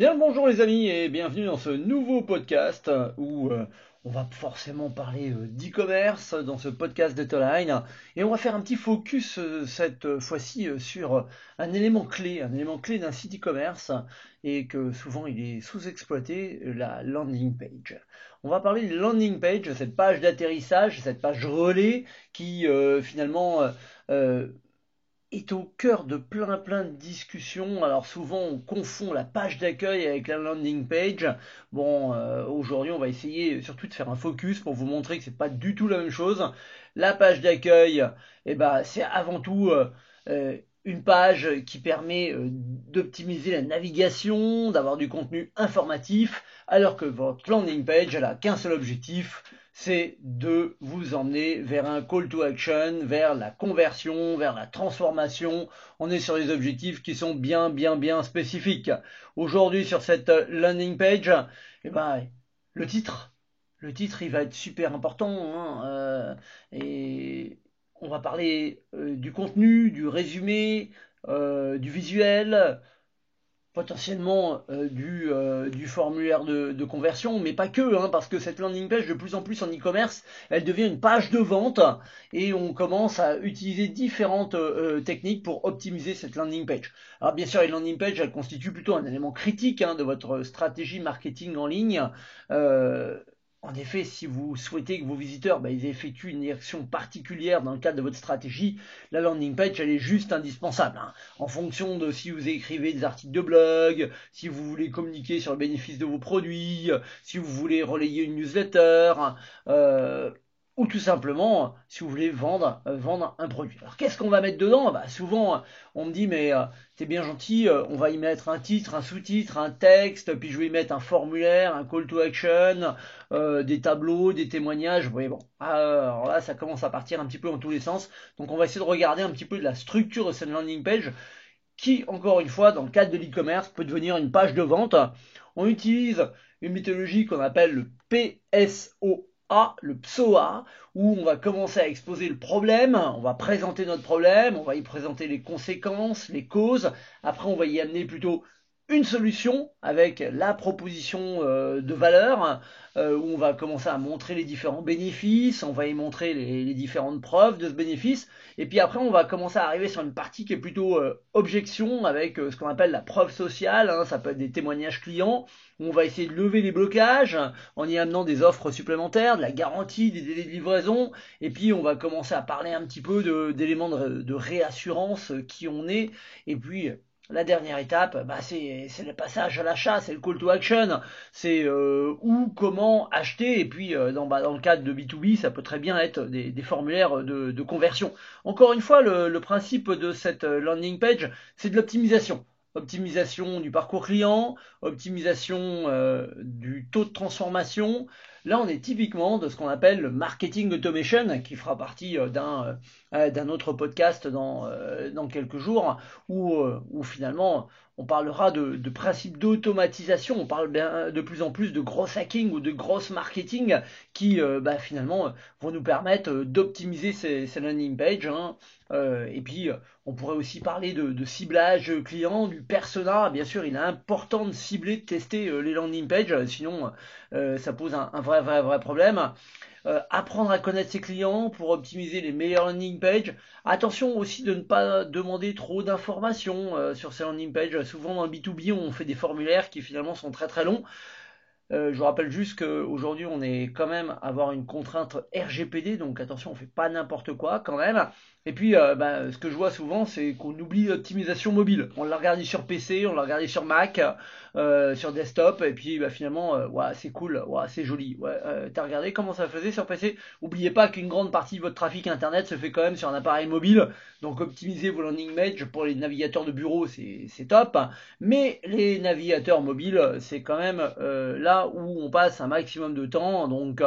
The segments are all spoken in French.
Bien bonjour les amis et bienvenue dans ce nouveau podcast où euh, on va forcément parler euh, d'e-commerce dans ce podcast de Toline et on va faire un petit focus euh, cette fois-ci sur un élément clé, un élément clé d'un site e-commerce et que souvent il est sous-exploité, la landing page. On va parler de landing page, cette page d'atterrissage, cette page relais qui finalement est au cœur de plein plein de discussions. Alors souvent on confond la page d'accueil avec la landing page. Bon, euh, aujourd'hui on va essayer surtout de faire un focus pour vous montrer que c'est pas du tout la même chose. La page d'accueil, eh ben, c'est avant tout euh, euh, une page qui permet d'optimiser la navigation, d'avoir du contenu informatif, alors que votre landing page, elle a qu'un seul objectif, c'est de vous emmener vers un call to action, vers la conversion, vers la transformation. On est sur des objectifs qui sont bien, bien, bien spécifiques. Aujourd'hui, sur cette landing page, eh ben, le titre, le titre, il va être super important. Hein, euh, on va parler euh, du contenu, du résumé, euh, du visuel, potentiellement euh, du, formulaire de, conversion, mais pas que, hein, parce que cette landing page, de plus en plus en e-commerce, elle devient une page de vente et on commence à utiliser différentes techniques pour optimiser cette landing page. Alors bien sûr, les landing pages, elles constituent plutôt un élément critique hein, de votre stratégie marketing en ligne. En effet, si vous souhaitez que vos visiteurs bah, ils effectuent une action particulière dans le cadre de votre stratégie, la landing page elle est juste indispensable. Hein. En fonction de si vous écrivez des articles de blog, si vous voulez communiquer sur le bénéfice de vos produits, si vous voulez relayer une newsletter, euh, ou tout simplement si vous voulez vendre, euh, vendre un produit. Alors qu'est-ce qu'on va mettre dedans? Bah, Souvent on me dit mais euh, t'es bien gentil, euh, on va y mettre un titre, un sous-titre, un texte, puis je vais y mettre un formulaire, un call to action, des tableaux, des témoignages. Voyez bon, alors là ça commence à partir un petit peu dans tous les sens. Donc on va essayer de regarder un petit peu de la structure de cette landing page qui, encore une fois, dans le cadre de l'e-commerce, peut devenir une page de vente. On utilise une méthodologie qu'on appelle le PSO a, le PSOA, où on va commencer à exposer le problème, on va présenter notre problème, on va y présenter les conséquences, les causes, après on va y amener plutôt une solution avec la proposition euh, de valeur euh, où on va commencer à montrer les différents bénéfices, on va y montrer les, différentes preuves de ce bénéfice et puis après on va commencer à arriver sur une partie qui est plutôt euh, objection avec ce qu'on appelle la preuve sociale, hein. ça peut être des témoignages clients, on va essayer de lever les blocages en y amenant des offres supplémentaires, de la garantie, des délais de livraison et puis on va commencer à parler un petit peu d'éléments de, de réassurance qui on est et puis la dernière étape, bah, c'est le passage à l'achat, c'est le call to action, c'est euh, où, comment acheter, et puis euh, dans, bah, dans, le cadre de B2B, ça peut très bien être des, formulaires de, conversion. Encore une fois, le, le principe de cette euh, landing page, c'est de l'optimisation. Optimisation du parcours client, optimisation du taux de transformation, Là, on est typiquement de ce qu'on appelle le marketing automation, qui fera partie euh, d'un euh, d'un autre podcast dans, euh, dans quelques jours, où, finalement on parlera de, de principes d'automatisation, on parle de plus en plus de gros hacking ou de gros marketing qui bah, finalement vont nous permettre d'optimiser ces, landing pages. Hein. et puis on pourrait aussi parler de, de, ciblage client, du persona. Bien sûr, il est important de cibler, de tester les landing pages, sinon ça pose un, un vrai, vrai, vrai problème. Euh, apprendre à connaître ses clients pour optimiser les meilleures landing pages. Attention aussi de ne pas demander trop d'informations euh, sur ces landing pages. Souvent dans le B2B, on fait des formulaires qui finalement sont très très longs. Euh, je vous rappelle juste qu'aujourd'hui, on est quand même à avoir une contrainte RGPD, donc attention, on fait pas n'importe quoi quand même. Et puis, euh, bah, ce que je vois souvent, c'est qu'on oublie l'optimisation mobile. On l'a regardé sur PC, on l'a regardé sur Mac, euh, sur desktop, et puis bah, finalement, euh, ouais, c'est cool, ouais, c'est joli. Ouais, T'as regardé comment ça faisait sur PC Oubliez pas qu'une grande partie de votre trafic internet se fait quand même sur un appareil mobile. Donc optimiser vos landing pages pour les navigateurs de bureau, c'est top. Mais les navigateurs mobiles, c'est quand même là où on passe un maximum de temps. Donc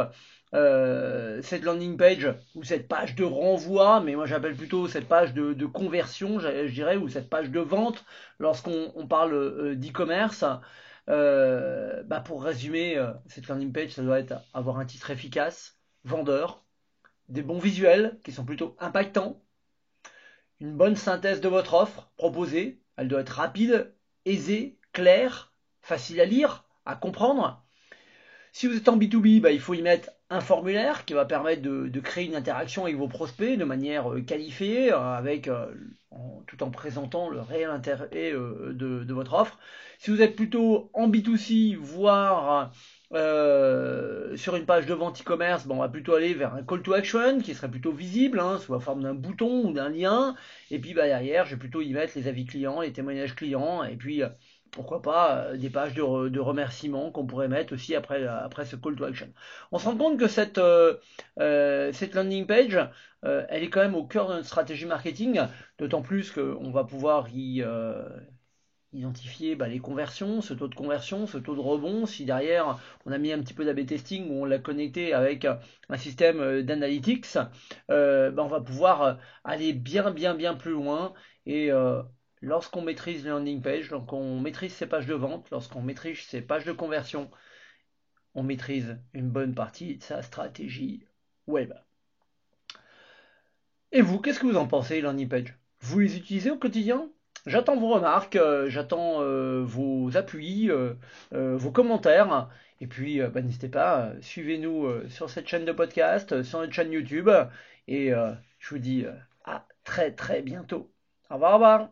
euh, cette landing page ou cette page de renvoi, mais moi j'appelle plutôt cette page de, conversion, je, dirais, ou cette page de vente lorsqu'on parle euh, d'e-commerce. Euh, bah pour résumer, cette landing page, ça doit être avoir un titre efficace, vendeur, des bons visuels qui sont plutôt impactants, une bonne synthèse de votre offre proposée, elle doit être rapide, aisée, claire, facile à lire, à comprendre. Si vous êtes en B2B, bah, il faut y mettre un formulaire qui va permettre de, créer une interaction avec vos prospects de manière euh, qualifiée, euh, avec, euh, tout en présentant le réel intérêt de, votre offre. Si vous êtes plutôt en B2C, voire sur une page de vente e-commerce, on va plutôt aller vers un call to action qui serait plutôt visible, hein, sous la forme d'un bouton ou d'un lien. Et puis bah, derrière, je vais plutôt y mettre les avis clients, les témoignages clients, et puis pourquoi pas euh, des pages de, remerciements qu'on pourrait mettre aussi après, euh, après ce call to action. On se rend compte que cette, euh, landing page, elle est quand même au cœur de notre stratégie marketing, d'autant plus qu'on va pouvoir y identifier bah, les conversions, ce taux de conversion, ce taux de rebond. Si derrière on a mis un petit peu d'AB testing ou on l'a connecté avec un système d'analytics, bah, on va pouvoir aller bien bien bien plus loin et lorsqu'on maîtrise les landing pages, lorsqu'on maîtrise ses pages de vente, lorsqu'on maîtrise ses pages de conversion, on maîtrise une bonne partie de sa stratégie web. Et vous, qu'est-ce que vous en pensez, landing page Vous les utilisez au quotidien? J'attends vos remarques, euh, j'attends euh, vos appuis, euh, vos commentaires. Et puis, bah, n'hésitez pas, suivez-nous sur cette chaîne de podcast, sur notre chaîne YouTube. Et je vous dis à très très bientôt. Au revoir.